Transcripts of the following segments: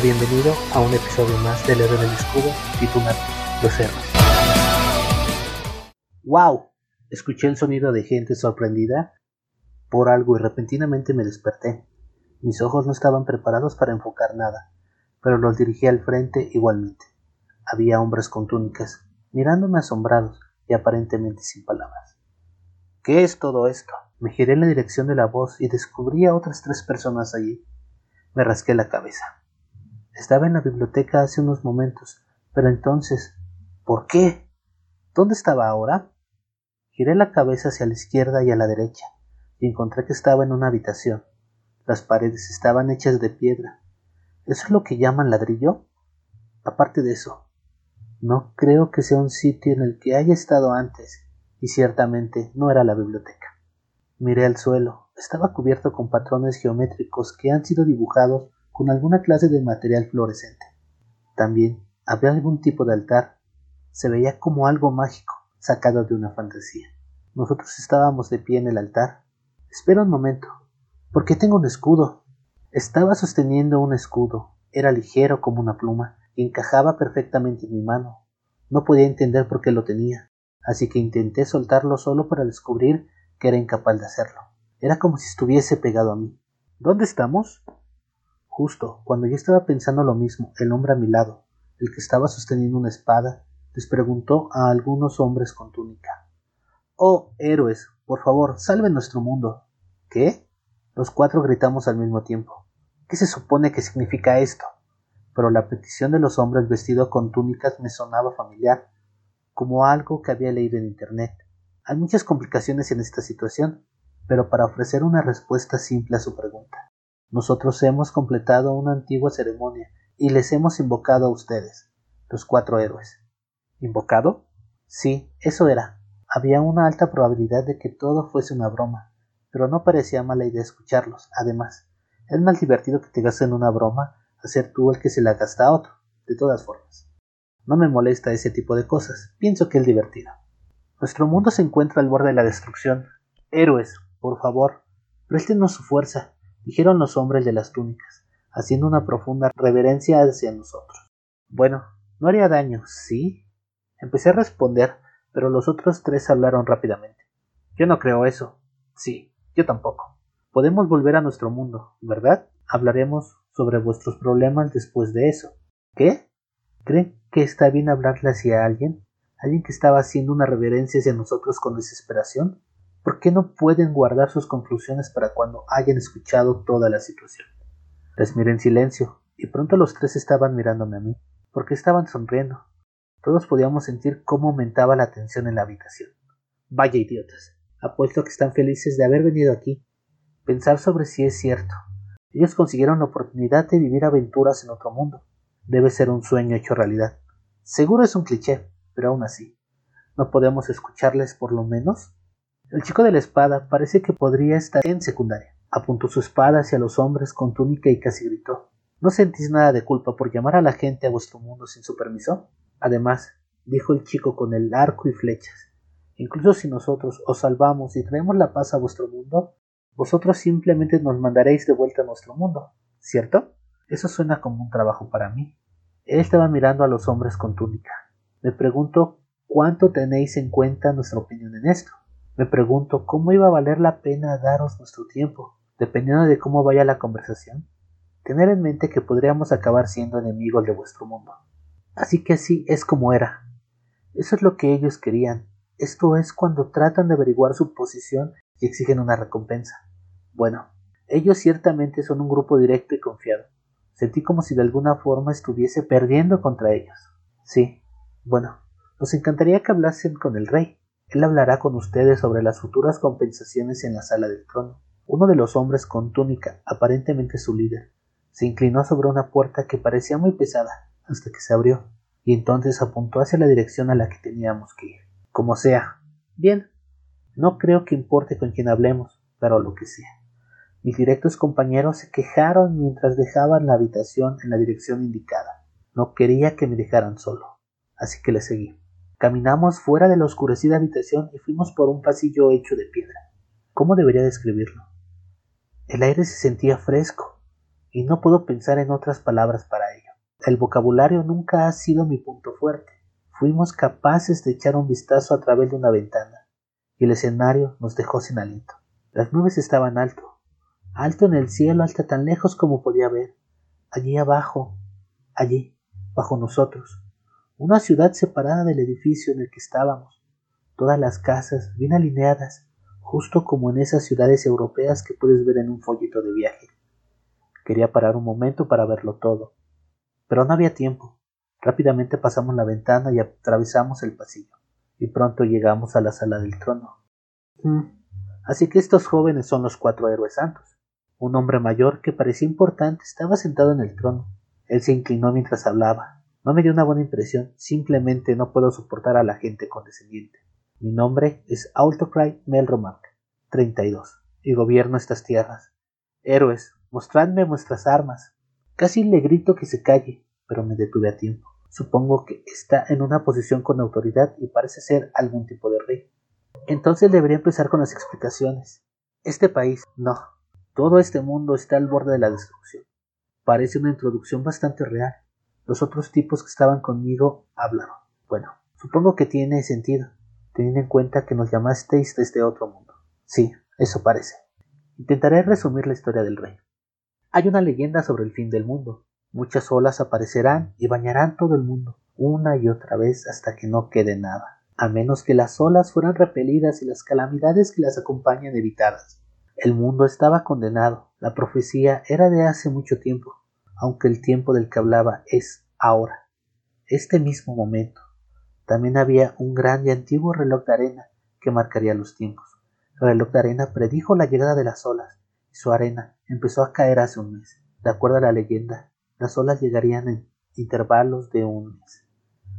Bienvenido a un episodio más del Héroe del Escudo titulado Los Héroes. ¡Wow! Escuché el sonido de gente sorprendida por algo y repentinamente me desperté. Mis ojos no estaban preparados para enfocar nada, pero los dirigí al frente igualmente. Había hombres con túnicas, mirándome asombrados y aparentemente sin palabras. ¿Qué es todo esto? Me giré en la dirección de la voz y descubrí a otras tres personas allí. Me rasqué la cabeza. Estaba en la biblioteca hace unos momentos, pero entonces, ¿por qué? ¿Dónde estaba ahora? Giré la cabeza hacia la izquierda y a la derecha, y encontré que estaba en una habitación. Las paredes estaban hechas de piedra. ¿Eso es lo que llaman ladrillo? Aparte de eso, no creo que sea un sitio en el que haya estado antes, y ciertamente no era la biblioteca. Miré al suelo. Estaba cubierto con patrones geométricos que han sido dibujados con alguna clase de material fluorescente. También había algún tipo de altar. Se veía como algo mágico sacado de una fantasía. Nosotros estábamos de pie en el altar. Espera un momento. ¿Por qué tengo un escudo? Estaba sosteniendo un escudo. Era ligero como una pluma y encajaba perfectamente en mi mano. No podía entender por qué lo tenía, así que intenté soltarlo solo para descubrir que era incapaz de hacerlo. Era como si estuviese pegado a mí. ¿Dónde estamos? Justo cuando yo estaba pensando lo mismo, el hombre a mi lado, el que estaba sosteniendo una espada, les preguntó a algunos hombres con túnica. Oh, héroes, por favor, salven nuestro mundo. ¿Qué? Los cuatro gritamos al mismo tiempo. ¿Qué se supone que significa esto? Pero la petición de los hombres vestidos con túnicas me sonaba familiar, como algo que había leído en Internet. Hay muchas complicaciones en esta situación, pero para ofrecer una respuesta simple a su pregunta. Nosotros hemos completado una antigua ceremonia y les hemos invocado a ustedes, los cuatro héroes. ¿Invocado? Sí, eso era. Había una alta probabilidad de que todo fuese una broma, pero no parecía mala idea escucharlos. Además, es más divertido que te gasten una broma a ser tú el que se la gasta a otro, de todas formas. No me molesta ese tipo de cosas, pienso que es divertido. Nuestro mundo se encuentra al borde de la destrucción. Héroes, por favor, préstenos su fuerza, dijeron los hombres de las túnicas, haciendo una profunda reverencia hacia nosotros. Bueno, no haría daño, ¿sí? Empecé a responder, pero los otros tres hablaron rápidamente. Yo no creo eso. Sí, yo tampoco. Podemos volver a nuestro mundo, ¿verdad? Hablaremos sobre vuestros problemas después de eso. ¿Qué? ¿Creen que está bien hablarle hacia alguien? ¿Alguien que estaba haciendo una reverencia hacia nosotros con desesperación? ¿Por qué no pueden guardar sus conclusiones para cuando hayan escuchado toda la situación? Les miré en silencio, y pronto los tres estaban mirándome a mí, porque estaban sonriendo. Todos podíamos sentir cómo aumentaba la tensión en la habitación. Vaya idiotas. Apuesto a que están felices de haber venido aquí. Pensar sobre si es cierto. Ellos consiguieron la oportunidad de vivir aventuras en otro mundo. Debe ser un sueño hecho realidad. Seguro es un cliché, pero aún así. ¿No podemos escucharles por lo menos? El chico de la espada parece que podría estar en secundaria. Apuntó su espada hacia los hombres con túnica y casi gritó. ¿No sentís nada de culpa por llamar a la gente a vuestro mundo sin su permiso? Además, dijo el chico con el arco y flechas, incluso si nosotros os salvamos y traemos la paz a vuestro mundo, vosotros simplemente nos mandaréis de vuelta a nuestro mundo, ¿cierto? Eso suena como un trabajo para mí. Él estaba mirando a los hombres con túnica. Me pregunto cuánto tenéis en cuenta nuestra opinión en esto. Me pregunto cómo iba a valer la pena daros nuestro tiempo, dependiendo de cómo vaya la conversación. Tener en mente que podríamos acabar siendo enemigos de vuestro mundo. Así que así es como era. Eso es lo que ellos querían. Esto es cuando tratan de averiguar su posición y exigen una recompensa. Bueno, ellos ciertamente son un grupo directo y confiado. Sentí como si de alguna forma estuviese perdiendo contra ellos. Sí, bueno, nos encantaría que hablasen con el rey. Él hablará con ustedes sobre las futuras compensaciones en la sala del trono. Uno de los hombres con túnica, aparentemente su líder, se inclinó sobre una puerta que parecía muy pesada hasta que se abrió, y entonces apuntó hacia la dirección a la que teníamos que ir. Como sea. Bien. No creo que importe con quién hablemos, pero lo que sea. Mis directos compañeros se quejaron mientras dejaban la habitación en la dirección indicada. No quería que me dejaran solo, así que le seguí. Caminamos fuera de la oscurecida habitación y fuimos por un pasillo hecho de piedra. ¿Cómo debería describirlo? El aire se sentía fresco, y no puedo pensar en otras palabras para ello. El vocabulario nunca ha sido mi punto fuerte. Fuimos capaces de echar un vistazo a través de una ventana, y el escenario nos dejó sin aliento. Las nubes estaban alto, alto en el cielo, hasta tan lejos como podía ver. Allí abajo, allí, bajo nosotros, una ciudad separada del edificio en el que estábamos, todas las casas bien alineadas, justo como en esas ciudades europeas que puedes ver en un folleto de viaje. Quería parar un momento para verlo todo, pero no había tiempo. Rápidamente pasamos la ventana y atravesamos el pasillo, y pronto llegamos a la sala del trono. Mm, así que estos jóvenes son los cuatro héroes santos. Un hombre mayor que parecía importante estaba sentado en el trono. Él se inclinó mientras hablaba. No me dio una buena impresión, simplemente no puedo soportar a la gente condescendiente. Mi nombre es Autocry Melromark, 32, y gobierno estas tierras. Héroes, mostradme vuestras armas. Casi le grito que se calle, pero me detuve a tiempo. Supongo que está en una posición con autoridad y parece ser algún tipo de rey. Entonces debería empezar con las explicaciones. Este país, no. Todo este mundo está al borde de la destrucción. Parece una introducción bastante real. Los otros tipos que estaban conmigo hablaron. Bueno, supongo que tiene sentido teniendo en cuenta que nos llamasteis desde otro mundo. Sí, eso parece. Intentaré resumir la historia del rey. Hay una leyenda sobre el fin del mundo. Muchas olas aparecerán y bañarán todo el mundo, una y otra vez hasta que no quede nada, a menos que las olas fueran repelidas y las calamidades que las acompañan evitadas. El mundo estaba condenado, la profecía era de hace mucho tiempo, aunque el tiempo del que hablaba es ahora, este mismo momento. También había un gran y antiguo reloj de arena que marcaría los tiempos. El reloj de arena predijo la llegada de las olas, y su arena empezó a caer hace un mes. De acuerdo a la leyenda, las olas llegarían en intervalos de un mes.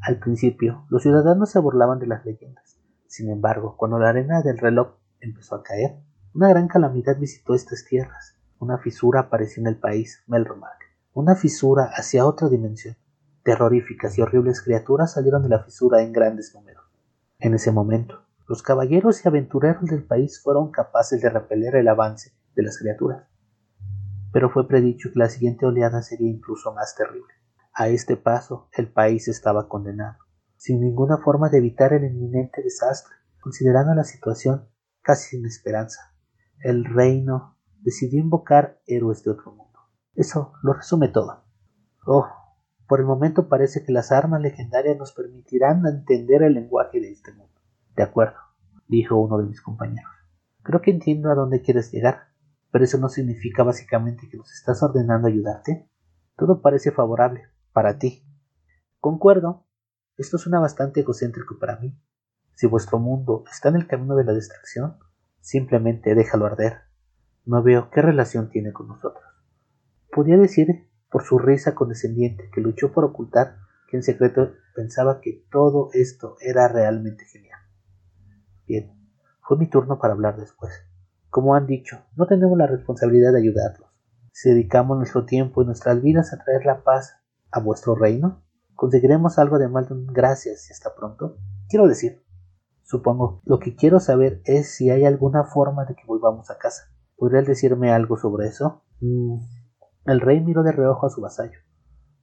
Al principio, los ciudadanos se burlaban de las leyendas. Sin embargo, cuando la arena del reloj empezó a caer, una gran calamidad visitó estas tierras. Una fisura apareció en el país, Melromark. Una fisura hacia otra dimensión. Terroríficas y horribles criaturas salieron de la fisura en grandes números. En ese momento, los caballeros y aventureros del país fueron capaces de repeler el avance de las criaturas. Pero fue predicho que la siguiente oleada sería incluso más terrible. A este paso, el país estaba condenado, sin ninguna forma de evitar el inminente desastre, considerando la situación casi sin esperanza. El reino decidió invocar héroes de otro mundo. Eso lo resume todo. Oh, por el momento parece que las armas legendarias nos permitirán entender el lenguaje de este mundo. De acuerdo, dijo uno de mis compañeros. Creo que entiendo a dónde quieres llegar, pero eso no significa básicamente que nos estás ordenando ayudarte. Todo parece favorable para ti. Concuerdo. Esto suena bastante egocéntrico para mí. Si vuestro mundo está en el camino de la destrucción, simplemente déjalo arder. No veo qué relación tiene con nosotros. Podría decir por su risa condescendiente que luchó por ocultar que en secreto pensaba que todo esto era realmente genial. Bien, fue mi turno para hablar después. Como han dicho, no tenemos la responsabilidad de ayudarlos. Si dedicamos nuestro tiempo y nuestras vidas a traer la paz a vuestro reino, conseguiremos algo de mal gracias y hasta pronto. Quiero decir, supongo, lo que quiero saber es si hay alguna forma de que volvamos a casa. ¿Podrías decirme algo sobre eso? Mm, el rey miró de reojo a su vasallo.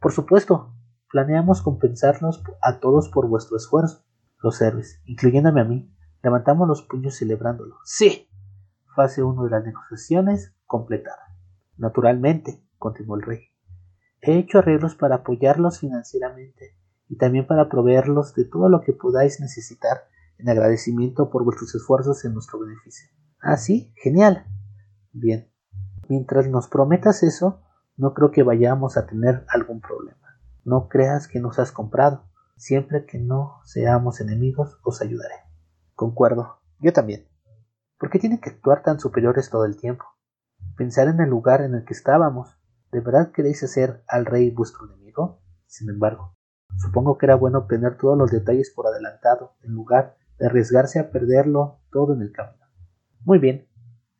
Por supuesto, planeamos compensarnos a todos por vuestro esfuerzo. Los héroes, incluyéndome a mí, levantamos los puños celebrándolo. Sí. Fase 1 de las negociaciones completada. Naturalmente, continuó el rey. He hecho arreglos para apoyarlos financieramente y también para proveerlos de todo lo que podáis necesitar en agradecimiento por vuestros esfuerzos en nuestro beneficio. Ah, sí, genial. Bien, Mientras nos prometas eso, no creo que vayamos a tener algún problema. No creas que nos has comprado. Siempre que no seamos enemigos, os ayudaré. Concuerdo. Yo también. ¿Por qué tienen que actuar tan superiores todo el tiempo? Pensar en el lugar en el que estábamos. ¿De verdad queréis hacer al rey vuestro enemigo? Sin embargo, supongo que era bueno obtener todos los detalles por adelantado, en lugar de arriesgarse a perderlo todo en el camino. Muy bien.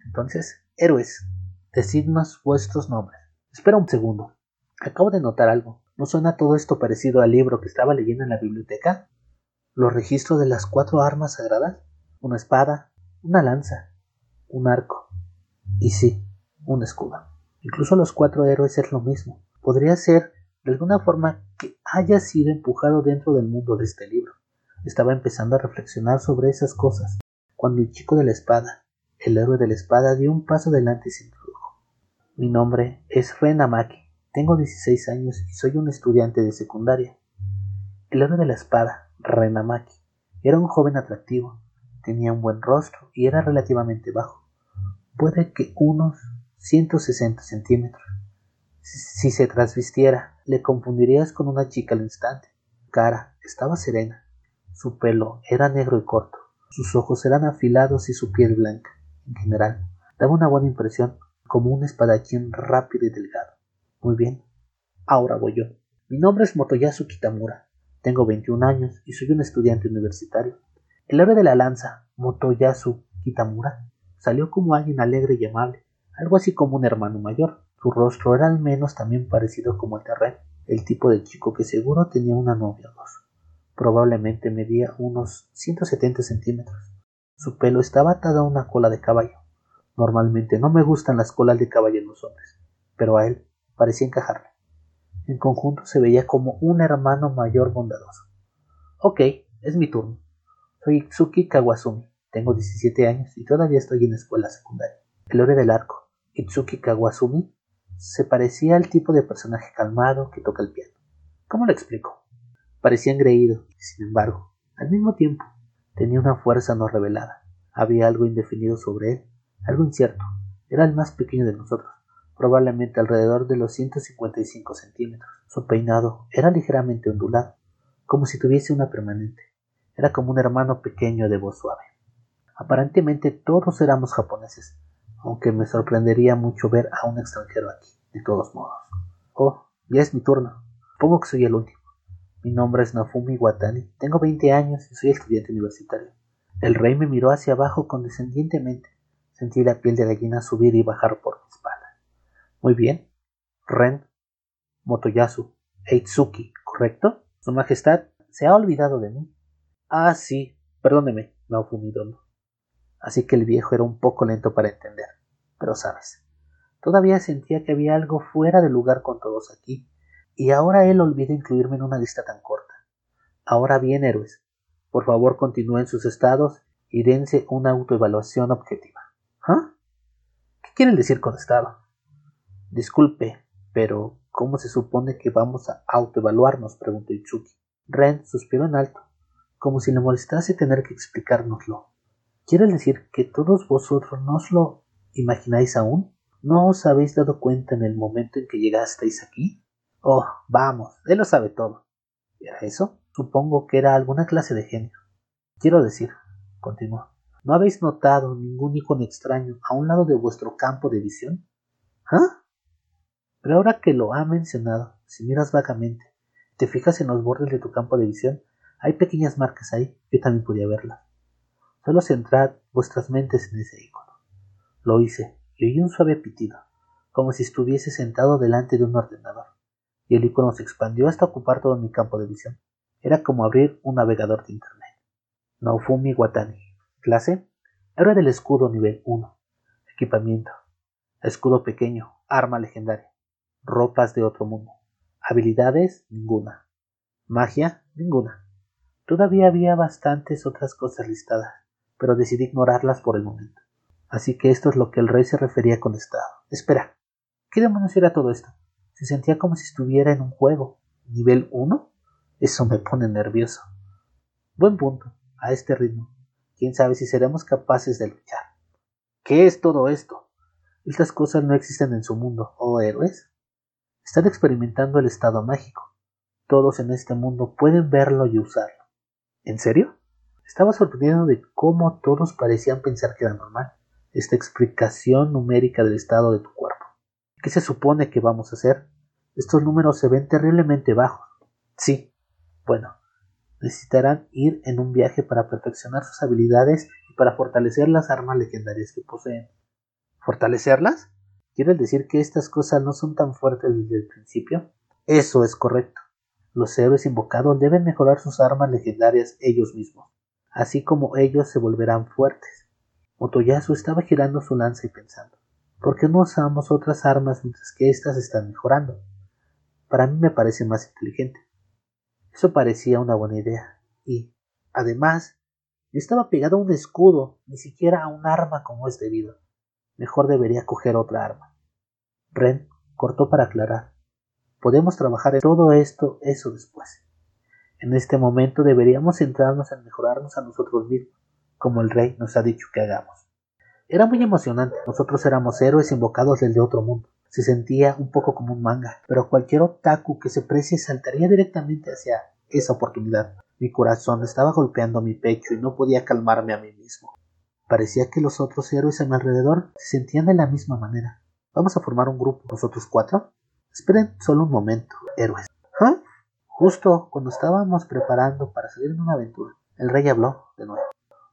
Entonces, héroes, Decidnos vuestros nombres. Espera un segundo. Acabo de notar algo. ¿No suena todo esto parecido al libro que estaba leyendo en la biblioteca? Los registros de las cuatro armas sagradas. Una espada, una lanza, un arco y sí, un escudo. Incluso los cuatro héroes es lo mismo. Podría ser, de alguna forma, que haya sido empujado dentro del mundo de este libro. Estaba empezando a reflexionar sobre esas cosas, cuando el chico de la espada, el héroe de la espada, dio un paso adelante introdujo. Mi nombre es Ren Amaki, tengo 16 años y soy un estudiante de secundaria. El héroe de la espada, Ren Amaki, era un joven atractivo, tenía un buen rostro y era relativamente bajo, puede que unos 160 centímetros. Si se trasvistiera, le confundirías con una chica al instante. Cara estaba serena, su pelo era negro y corto, sus ojos eran afilados y su piel blanca. En general, daba una buena impresión, como un espadachín rápido y delgado. Muy bien, ahora voy yo. Mi nombre es Motoyasu Kitamura. Tengo 21 años y soy un estudiante universitario. El héroe de la lanza, Motoyasu Kitamura, salió como alguien alegre y amable, algo así como un hermano mayor. Su rostro era al menos también parecido como el de Ren, el tipo de chico que seguro tenía una novia o dos. Probablemente medía unos 170 centímetros. Su pelo estaba atado a una cola de caballo. Normalmente no me gustan las colas de caballo en los hombres, pero a él parecía encajarle. En conjunto se veía como un hermano mayor bondadoso. Ok, es mi turno. Soy Itsuki Kawasumi. Tengo 17 años y todavía estoy en escuela secundaria. El héroe del arco, Itsuki Kawasumi, se parecía al tipo de personaje calmado que toca el piano. ¿Cómo lo explico? Parecía engreído, sin embargo, al mismo tiempo, tenía una fuerza no revelada. Había algo indefinido sobre él, algo incierto. Era el más pequeño de nosotros, probablemente alrededor de los 155 centímetros. Su peinado era ligeramente ondulado, como si tuviese una permanente. Era como un hermano pequeño de voz suave. Aparentemente todos éramos japoneses, aunque me sorprendería mucho ver a un extranjero aquí, de todos modos. Oh, ya es mi turno. Supongo que soy el último. Mi nombre es Nafumi Watani, tengo 20 años y soy estudiante universitario. El rey me miró hacia abajo condescendientemente. Sentí la piel de gallina subir y bajar por mi espalda. Muy bien. Ren, Motoyasu, Eitsuki, ¿correcto? Su Majestad se ha olvidado de mí. Ah, sí, perdóneme, Naofumi Dono. Así que el viejo era un poco lento para entender. Pero sabes, todavía sentía que había algo fuera de lugar con todos aquí y ahora él olvida incluirme en una lista tan corta. Ahora bien, héroes, por favor continúen sus estados y dense una autoevaluación objetiva. ¿Ah? ¿Qué quieren decir con estado? Disculpe, pero ¿cómo se supone que vamos a autoevaluarnos? preguntó Itsuki. Ren suspiró en alto, como si le molestase tener que explicárnoslo. ¿Quiere decir que todos vosotros no os lo imagináis aún? ¿No os habéis dado cuenta en el momento en que llegasteis aquí? Oh, vamos, él lo sabe todo. ¿Era eso? Supongo que era alguna clase de genio. Quiero decir, continuó, ¿no habéis notado ningún icono extraño a un lado de vuestro campo de visión? ¿Ah? Pero ahora que lo ha mencionado, si miras vagamente, te fijas en los bordes de tu campo de visión, hay pequeñas marcas ahí, yo también podía verlas. Solo centrad vuestras mentes en ese icono. Lo hice y oí un suave pitido, como si estuviese sentado delante de un ordenador y el icono se expandió hasta ocupar todo mi campo de visión. Era como abrir un navegador de Internet. Naofumi Watani. Clase. Héroe del escudo nivel 1. Equipamiento. Escudo pequeño. Arma legendaria. Ropas de otro mundo. Habilidades. Ninguna. Magia. Ninguna. Todavía había bastantes otras cosas listadas, pero decidí ignorarlas por el momento. Así que esto es lo que el rey se refería con estado. Espera, ¿qué demonios era todo esto? Se sentía como si estuviera en un juego. ¿Nivel 1? Eso me pone nervioso. Buen punto. A este ritmo. Quién sabe si seremos capaces de luchar. ¿Qué es todo esto? Estas cosas no existen en su mundo, ¿oh héroes? Están experimentando el estado mágico. Todos en este mundo pueden verlo y usarlo. ¿En serio? Estaba sorprendido de cómo todos parecían pensar que era normal, esta explicación numérica del estado de tu cuerpo. ¿Qué se supone que vamos a hacer? Estos números se ven terriblemente bajos. Sí. Bueno, necesitarán ir en un viaje para perfeccionar sus habilidades y para fortalecer las armas legendarias que poseen. ¿Fortalecerlas? ¿Quieres decir que estas cosas no son tan fuertes desde el principio? Eso es correcto. Los héroes invocados deben mejorar sus armas legendarias ellos mismos, así como ellos se volverán fuertes. Motoyasu estaba girando su lanza y pensando. ¿Por qué no usamos otras armas mientras que éstas están mejorando? Para mí me parece más inteligente. Eso parecía una buena idea. Y, además, yo estaba pegado a un escudo, ni siquiera a un arma como es debido. Mejor debería coger otra arma. Ren cortó para aclarar. Podemos trabajar en todo esto, eso después. En este momento deberíamos centrarnos en mejorarnos a nosotros mismos, como el rey nos ha dicho que hagamos. Era muy emocionante. Nosotros éramos héroes invocados del de otro mundo. Se sentía un poco como un manga, pero cualquier otaku que se precie saltaría directamente hacia esa oportunidad. Mi corazón estaba golpeando mi pecho y no podía calmarme a mí mismo. Parecía que los otros héroes a mi alrededor se sentían de la misma manera. Vamos a formar un grupo, nosotros cuatro. Esperen solo un momento, héroes. ¿Ah? Justo cuando estábamos preparando para salir en una aventura, el rey habló de nuevo.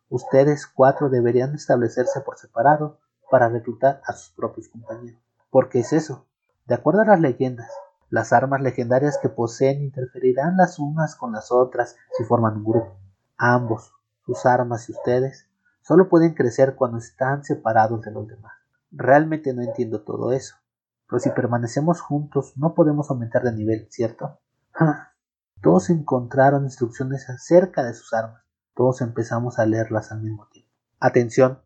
Ustedes cuatro deberían establecerse por separado para reclutar a sus propios compañeros. ¿Por qué es eso? De acuerdo a las leyendas, las armas legendarias que poseen interferirán las unas con las otras si forman un grupo. Ambos, sus armas y ustedes, solo pueden crecer cuando están separados de los demás. Realmente no entiendo todo eso. Pero si permanecemos juntos no podemos aumentar de nivel, ¿cierto? Todos encontraron instrucciones acerca de sus armas. Todos empezamos a leerlas al mismo tiempo. Atención.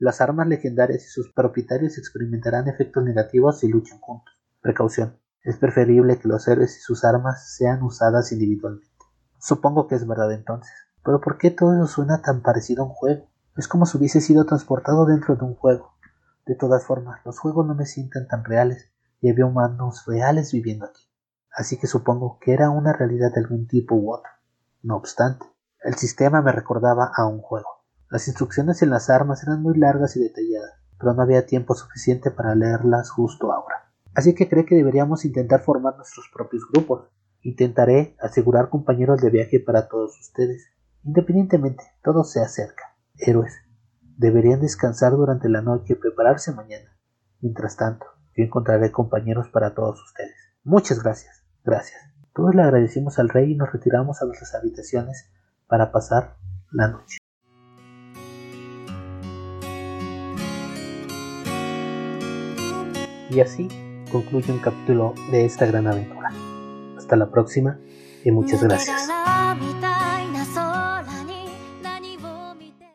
Las armas legendarias y sus propietarios experimentarán efectos negativos si luchan juntos. Precaución. Es preferible que los héroes y sus armas sean usadas individualmente. Supongo que es verdad entonces. Pero ¿por qué todo eso suena tan parecido a un juego? Es como si hubiese sido transportado dentro de un juego. De todas formas, los juegos no me sientan tan reales y había humanos reales viviendo aquí así que supongo que era una realidad de algún tipo u otro. No obstante, el sistema me recordaba a un juego. Las instrucciones en las armas eran muy largas y detalladas, pero no había tiempo suficiente para leerlas justo ahora. Así que creo que deberíamos intentar formar nuestros propios grupos. Intentaré asegurar compañeros de viaje para todos ustedes. Independientemente, todo se acerca. Héroes, deberían descansar durante la noche y prepararse mañana. Mientras tanto, yo encontraré compañeros para todos ustedes. Muchas gracias. Gracias. Todos le agradecimos al rey y nos retiramos a nuestras habitaciones para pasar la noche. Y así concluye un capítulo de esta gran aventura. Hasta la próxima y muchas gracias.